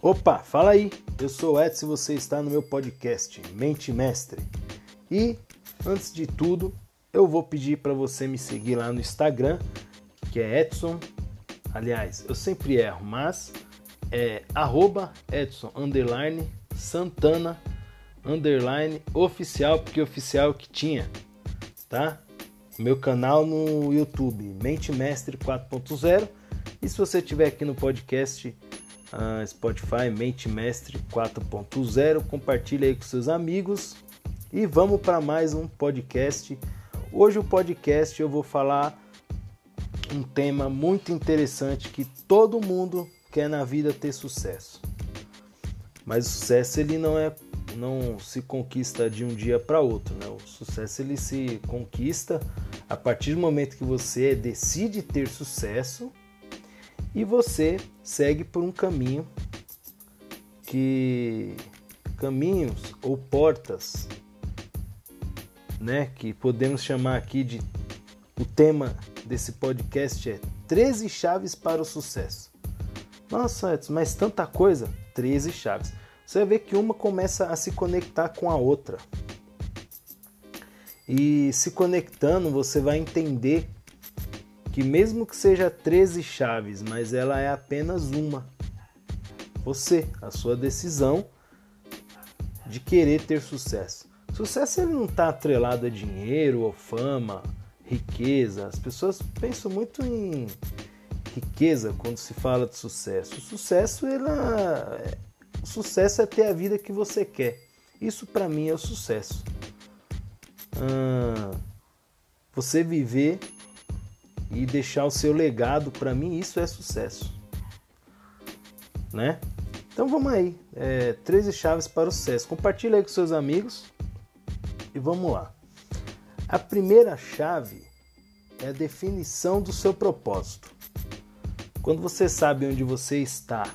Opa, fala aí. Eu sou o Edson e você está no meu podcast Mente Mestre. E antes de tudo, eu vou pedir para você me seguir lá no Instagram, que é Edson. Aliás, eu sempre erro, mas é arroba Edson underline Santana underline oficial, porque oficial que tinha, tá? Meu canal no YouTube, Mente Mestre 4.0. E se você estiver aqui no podcast uh, Spotify Mente Mestre 4.0, compartilhe aí com seus amigos e vamos para mais um podcast. Hoje o podcast eu vou falar um tema muito interessante que todo mundo quer na vida ter sucesso. Mas o sucesso ele não é não se conquista de um dia para outro, né? O sucesso ele se conquista a partir do momento que você decide ter sucesso e você segue por um caminho que caminhos ou portas, né, que podemos chamar aqui de o tema desse podcast é 13 chaves para o sucesso. Nossa, Edson, mas tanta coisa, 13 chaves. Você ver que uma começa a se conectar com a outra. E se conectando, você vai entender que mesmo que seja 13 chaves, mas ela é apenas uma. Você, a sua decisão de querer ter sucesso. Sucesso ele não está atrelado a dinheiro ou fama, riqueza. As pessoas pensam muito em riqueza quando se fala de sucesso. O sucesso ela, o sucesso é ter a vida que você quer. Isso para mim é o sucesso. Você viver e deixar o seu legado, para mim isso é sucesso, né? Então vamos aí, é, 13 chaves para o sucesso. Compartilha aí com seus amigos e vamos lá. A primeira chave é a definição do seu propósito. Quando você sabe onde você está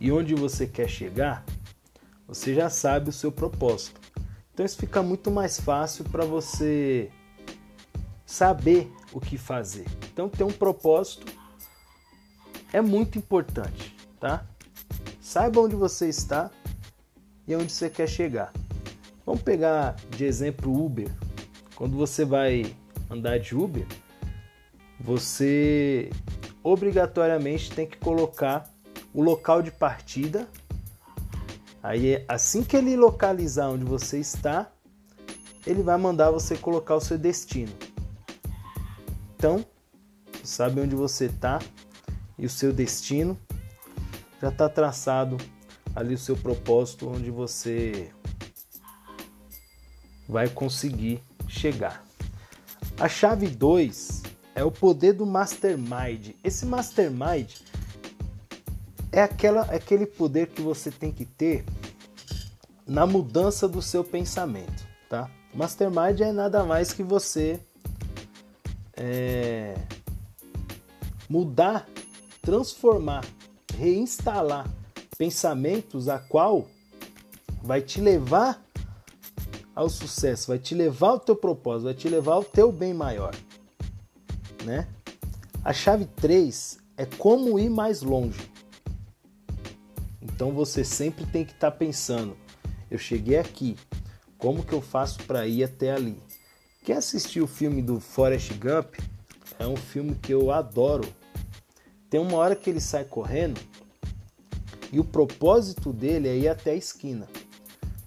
e onde você quer chegar, você já sabe o seu propósito. Então isso fica muito mais fácil para você saber o que fazer. Então ter um propósito é muito importante, tá? Saiba onde você está e onde você quer chegar. Vamos pegar de exemplo Uber. Quando você vai andar de Uber, você obrigatoriamente tem que colocar o local de partida. Aí, assim que ele localizar onde você está, ele vai mandar você colocar o seu destino. Então, sabe onde você está e o seu destino, já está traçado ali o seu propósito, onde você vai conseguir chegar. A chave 2 é o poder do mastermind. Esse mastermind é, aquela, é aquele poder que você tem que ter na mudança do seu pensamento, tá? Mastermind é nada mais que você é, mudar, transformar, reinstalar pensamentos a qual vai te levar ao sucesso, vai te levar ao teu propósito, vai te levar ao teu bem maior, né? A chave 3 é como ir mais longe. Então você sempre tem que estar tá pensando: eu cheguei aqui, como que eu faço para ir até ali? Quem assistiu o filme do Forrest Gump é um filme que eu adoro. Tem uma hora que ele sai correndo e o propósito dele é ir até a esquina.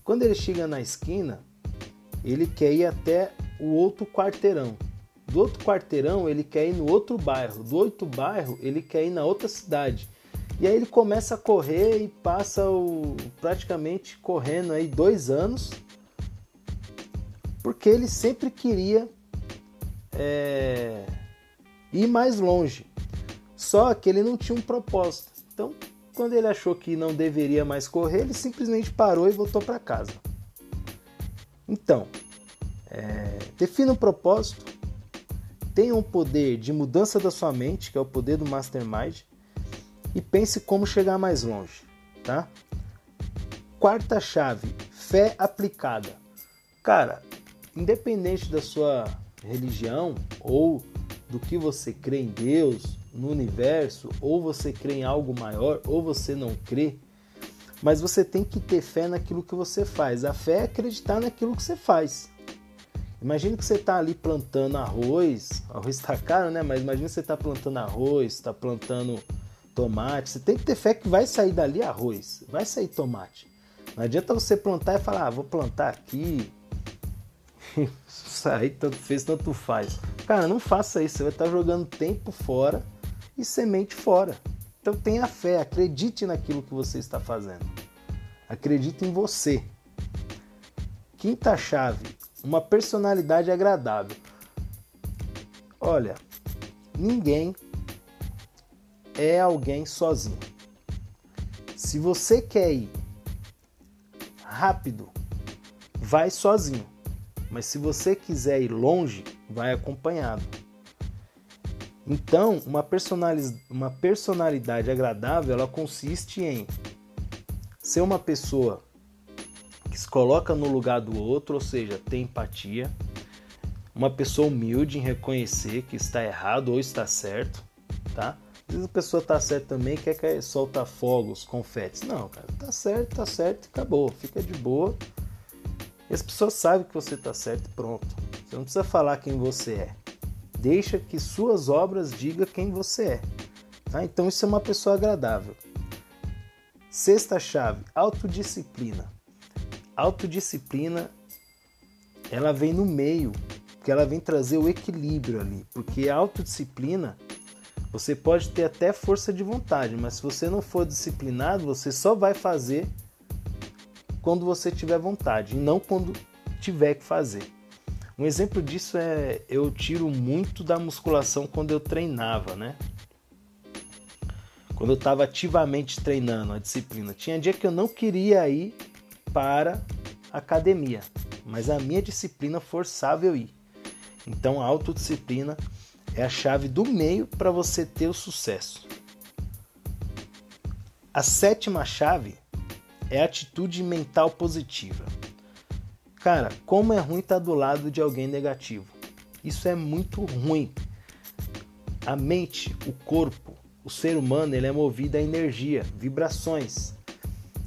Quando ele chega na esquina, ele quer ir até o outro quarteirão. Do outro quarteirão, ele quer ir no outro bairro. Do outro bairro, ele quer ir na outra cidade. E aí ele começa a correr e passa o, praticamente correndo aí dois anos, porque ele sempre queria é, ir mais longe. Só que ele não tinha um propósito. Então, quando ele achou que não deveria mais correr, ele simplesmente parou e voltou para casa. Então, é, defina um propósito, tenha um poder de mudança da sua mente, que é o poder do Mastermind, e pense como chegar mais longe, tá? Quarta chave, fé aplicada. Cara, independente da sua religião ou do que você crê em Deus, no universo, ou você crê em algo maior, ou você não crê. Mas você tem que ter fé naquilo que você faz. A fé é acreditar naquilo que você faz. Imagina que você está ali plantando arroz, arroz está caro, né? Mas imagina que você está plantando arroz, está plantando tomate. Você tem que ter fé que vai sair dali arroz, vai sair tomate. Não adianta você plantar e falar, ah, vou plantar aqui. Sair tanto fez, tanto faz. Cara, não faça isso, você vai estar jogando tempo fora e semente fora. Então tenha fé, acredite naquilo que você está fazendo. Acredite em você. Quinta chave, uma personalidade agradável. Olha, ninguém é alguém sozinho. Se você quer ir rápido, vai sozinho. Mas se você quiser ir longe, vai acompanhado. Então, uma, uma personalidade agradável, ela consiste em ser uma pessoa que se coloca no lugar do outro, ou seja, tem empatia, uma pessoa humilde em reconhecer que está errado ou está certo, tá? Às vezes a pessoa está certa também quer que solta fogos, confetes. Não, cara, tá certo, tá certo, acabou, fica de boa. E as pessoas sabem que você está certo e pronto. Você não precisa falar quem você é. Deixa que suas obras digam quem você é. Tá? Então isso é uma pessoa agradável. Sexta chave, autodisciplina. Autodisciplina, ela vem no meio, porque ela vem trazer o equilíbrio ali. Porque autodisciplina, você pode ter até força de vontade, mas se você não for disciplinado, você só vai fazer quando você tiver vontade e não quando tiver que fazer. Um exemplo disso é eu tiro muito da musculação quando eu treinava, né? Quando eu estava ativamente treinando a disciplina. Tinha dia que eu não queria ir para a academia, mas a minha disciplina forçava eu ir. Então a autodisciplina é a chave do meio para você ter o sucesso. A sétima chave é atitude mental positiva. Cara, como é ruim estar tá do lado de alguém negativo. Isso é muito ruim. A mente, o corpo, o ser humano, ele é movido a energia, vibrações.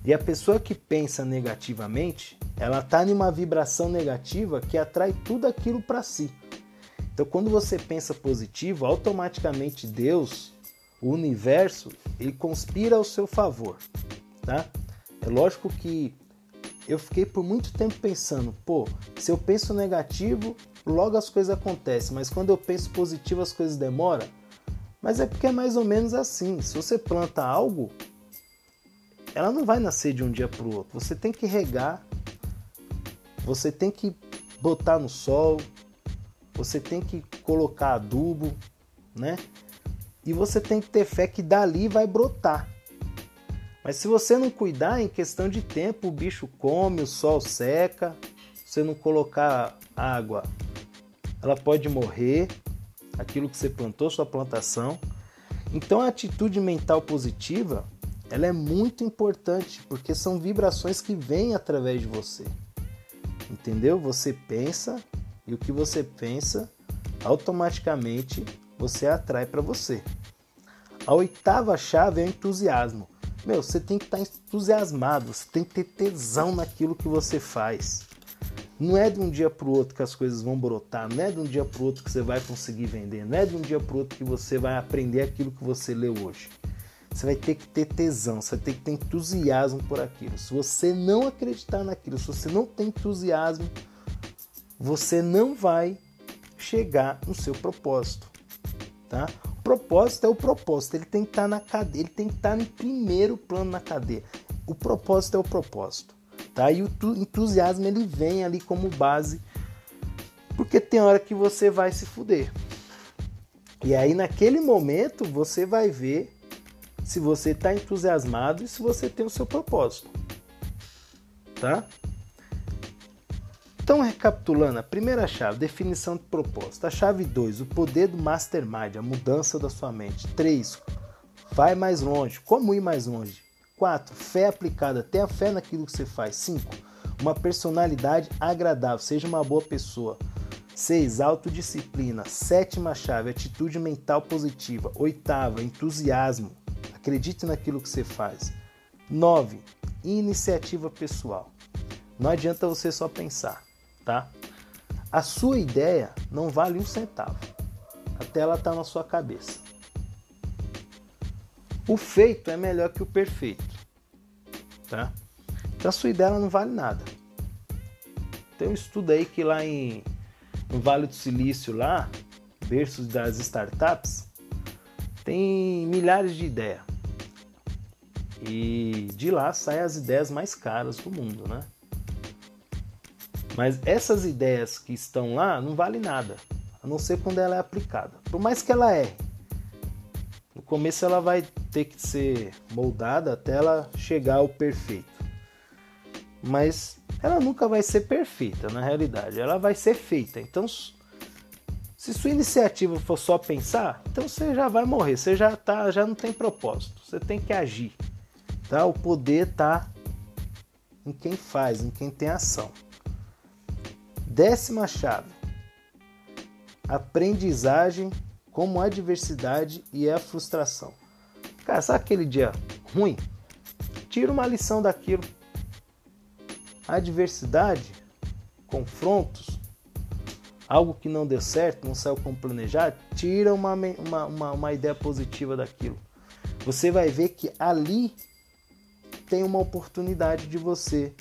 E a pessoa que pensa negativamente, ela está em uma vibração negativa que atrai tudo aquilo para si. Então, quando você pensa positivo, automaticamente Deus, o universo, ele conspira ao seu favor, tá? É lógico que eu fiquei por muito tempo pensando, pô, se eu penso negativo, logo as coisas acontecem, mas quando eu penso positivo as coisas demoram. Mas é porque é mais ou menos assim. Se você planta algo, ela não vai nascer de um dia para o outro. Você tem que regar, você tem que botar no sol, você tem que colocar adubo, né? E você tem que ter fé que dali vai brotar. Mas se você não cuidar, em questão de tempo, o bicho come, o sol seca, você não colocar água, ela pode morrer, aquilo que você plantou, sua plantação. Então a atitude mental positiva, ela é muito importante, porque são vibrações que vêm através de você. Entendeu? Você pensa e o que você pensa, automaticamente você atrai para você. A oitava chave é o entusiasmo. Meu, você tem que estar tá entusiasmado, você tem que ter tesão naquilo que você faz. Não é de um dia para o outro que as coisas vão brotar, não é de um dia para o outro que você vai conseguir vender, não é de um dia para o outro que você vai aprender aquilo que você leu hoje. Você vai ter que ter tesão, você ter que ter entusiasmo por aquilo. Se você não acreditar naquilo, se você não tem entusiasmo, você não vai chegar no seu propósito, tá? Propósito é o propósito, ele tem que estar tá na cadeia, ele tem que estar tá em primeiro plano na cadeia. O propósito é o propósito, tá? E o entusiasmo ele vem ali como base, porque tem hora que você vai se fuder. E aí naquele momento você vai ver se você está entusiasmado e se você tem o seu propósito, tá? Então, recapitulando, a primeira chave, definição de propósito. A chave 2, o poder do mastermind, a mudança da sua mente. 3, vai mais longe. Como ir mais longe? 4, fé aplicada, tenha fé naquilo que você faz. 5, uma personalidade agradável, seja uma boa pessoa. 6. Autodisciplina. Sétima chave, atitude mental positiva. Oitava, entusiasmo. Acredite naquilo que você faz. 9. Iniciativa pessoal. Não adianta você só pensar, tá? A sua ideia não vale um centavo. Até ela tá na sua cabeça. O feito é melhor que o perfeito, tá? Então a sua ideia não vale nada. Tem um estudo aí que lá em no Vale do Silício lá, berços das startups, tem milhares de ideias. E de lá saem as ideias mais caras do mundo, né? Mas essas ideias que estão lá não valem nada, a não ser quando ela é aplicada. Por mais que ela é, no começo ela vai ter que ser moldada até ela chegar ao perfeito. Mas ela nunca vai ser perfeita na realidade, ela vai ser feita. Então, se sua iniciativa for só pensar, então você já vai morrer, você já tá, já não tem propósito. Você tem que agir. Tá? O poder tá em quem faz, em quem tem ação. Décima chave: aprendizagem como a adversidade e a frustração. Cara, sabe aquele dia ruim? Tira uma lição daquilo adversidade, confrontos, algo que não deu certo, não saiu como planejado, tira uma, uma, uma, uma ideia positiva daquilo. Você vai ver que ali tem uma oportunidade de você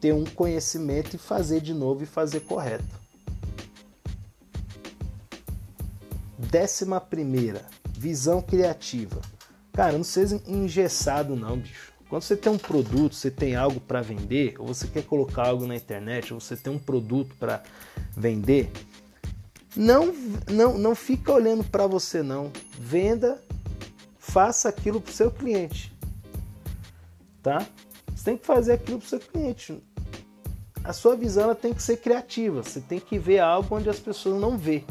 ter um conhecimento e fazer de novo e fazer correto. Décima primeira, visão criativa. Cara, não seja engessado não, bicho. Quando você tem um produto, você tem algo para vender, ou você quer colocar algo na internet, ou você tem um produto para vender, não, não, não fica olhando para você não. Venda, faça aquilo para o seu cliente, tá? Você tem que fazer aquilo para o seu cliente. A sua visão tem que ser criativa. Você tem que ver algo onde as pessoas não vê,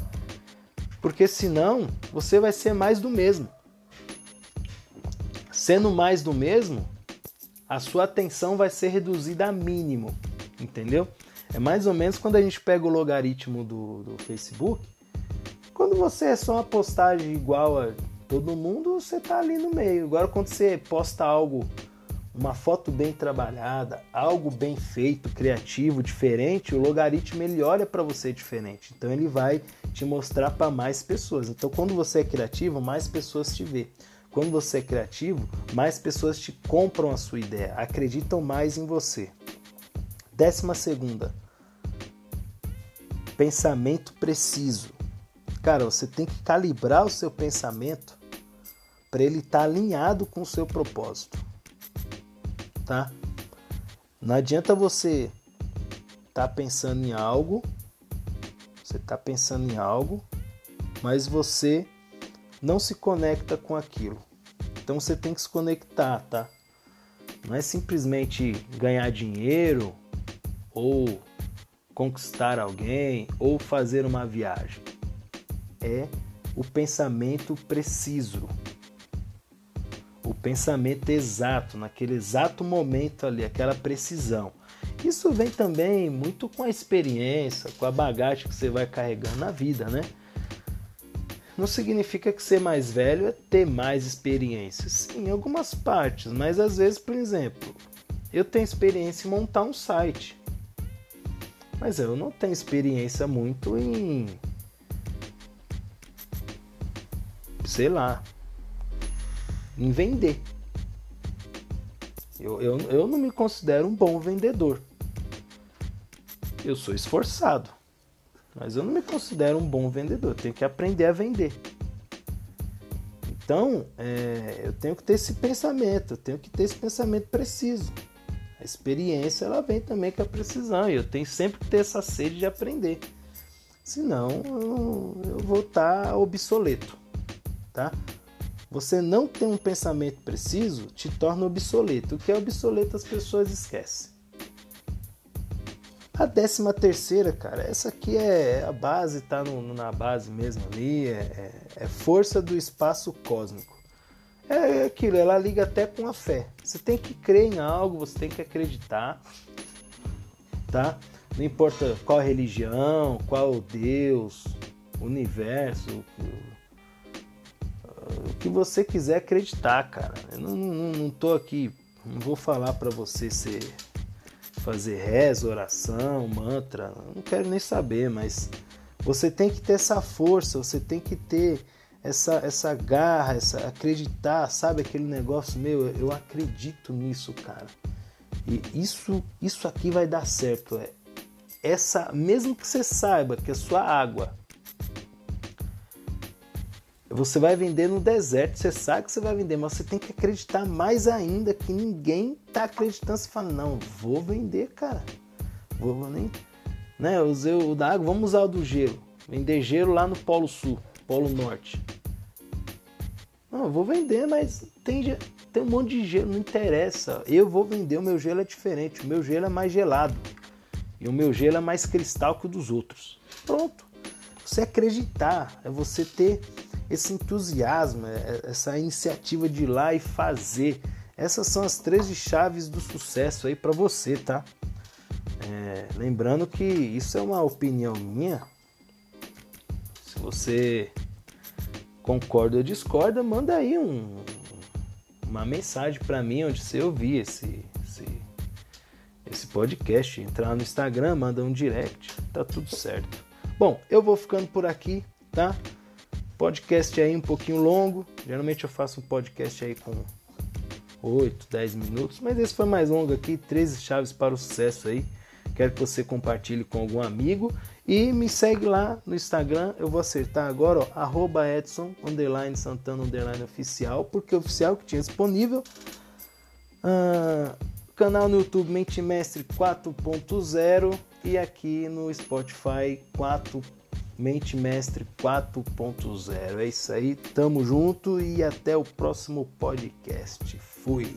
porque senão você vai ser mais do mesmo. Sendo mais do mesmo, a sua atenção vai ser reduzida a mínimo, entendeu? É mais ou menos quando a gente pega o logaritmo do, do Facebook. Quando você é só uma postagem igual a todo mundo, você tá ali no meio. Agora, quando você posta algo, uma foto bem trabalhada, algo bem feito, criativo, diferente, o logaritmo ele olha para você diferente. Então, ele vai te mostrar para mais pessoas. Então, quando você é criativo, mais pessoas te vê. Quando você é criativo, mais pessoas te compram a sua ideia, acreditam mais em você. Décima segunda, pensamento preciso. Cara, você tem que calibrar o seu pensamento para ele estar tá alinhado com o seu propósito, tá? Não adianta você tá pensando em algo, você está pensando em algo, mas você não se conecta com aquilo. Então você tem que se conectar, tá? Não é simplesmente ganhar dinheiro ou conquistar alguém ou fazer uma viagem. É o pensamento preciso. Pensamento exato, naquele exato momento ali, aquela precisão. Isso vem também muito com a experiência, com a bagagem que você vai carregando na vida, né? não significa que ser mais velho é ter mais experiências. Em algumas partes, mas às vezes, por exemplo, eu tenho experiência em montar um site. Mas eu não tenho experiência muito em. sei lá. Em vender. Eu, eu, eu não me considero um bom vendedor. Eu sou esforçado. Mas eu não me considero um bom vendedor, eu tenho que aprender a vender. Então, é, eu tenho que ter esse pensamento, eu tenho que ter esse pensamento preciso. A experiência ela vem também com a precisão e eu tenho sempre que ter essa sede de aprender. Senão eu, eu vou estar tá obsoleto, tá? Você não ter um pensamento preciso te torna obsoleto. O que é obsoleto as pessoas esquecem. A décima terceira, cara, essa aqui é a base, tá no, na base mesmo ali, é, é, é força do espaço cósmico. É aquilo, ela liga até com a fé. Você tem que crer em algo, você tem que acreditar, tá? Não importa qual religião, qual Deus, universo, que você quiser acreditar, cara. Eu não, não, não tô aqui, não vou falar para você ser fazer reza, oração, mantra, não quero nem saber, mas você tem que ter essa força, você tem que ter essa, essa garra, essa acreditar, sabe aquele negócio meu, eu acredito nisso, cara. E isso, isso aqui vai dar certo. É essa, mesmo que você saiba que a sua água você vai vender no deserto, você sabe que você vai vender, mas você tem que acreditar mais ainda que ninguém tá acreditando. Você fala, não, vou vender, cara. Vou nem. Né, usei o da água, vamos usar o do gelo. Vender gelo lá no Polo Sul, Polo Norte. Não, vou vender, mas tem, tem um monte de gelo, não interessa. Eu vou vender, o meu gelo é diferente. O meu gelo é mais gelado. E o meu gelo é mais cristal que o dos outros. Pronto. Você acreditar, é você ter esse entusiasmo, é, é, essa iniciativa de ir lá e fazer. Essas são as três chaves do sucesso aí para você, tá? É, lembrando que isso é uma opinião minha. Se você concorda ou discorda, manda aí um, uma mensagem para mim onde você ouvir esse, esse, esse podcast. Entrar no Instagram, manda um direct, tá tudo certo. Bom, eu vou ficando por aqui, tá? Podcast aí um pouquinho longo. Geralmente eu faço um podcast aí com 8, 10 minutos, mas esse foi mais longo aqui, 13 chaves para o sucesso aí. Quero que você compartilhe com algum amigo e me segue lá no Instagram. Eu vou acertar agora, ó, Edson, underline Santana, underline oficial, porque oficial que tinha disponível. Ah, canal no YouTube Mente Mestre 4.0 e aqui no Spotify 4 Mente Mestre 4.0. É isso aí, tamo junto e até o próximo podcast. Fui!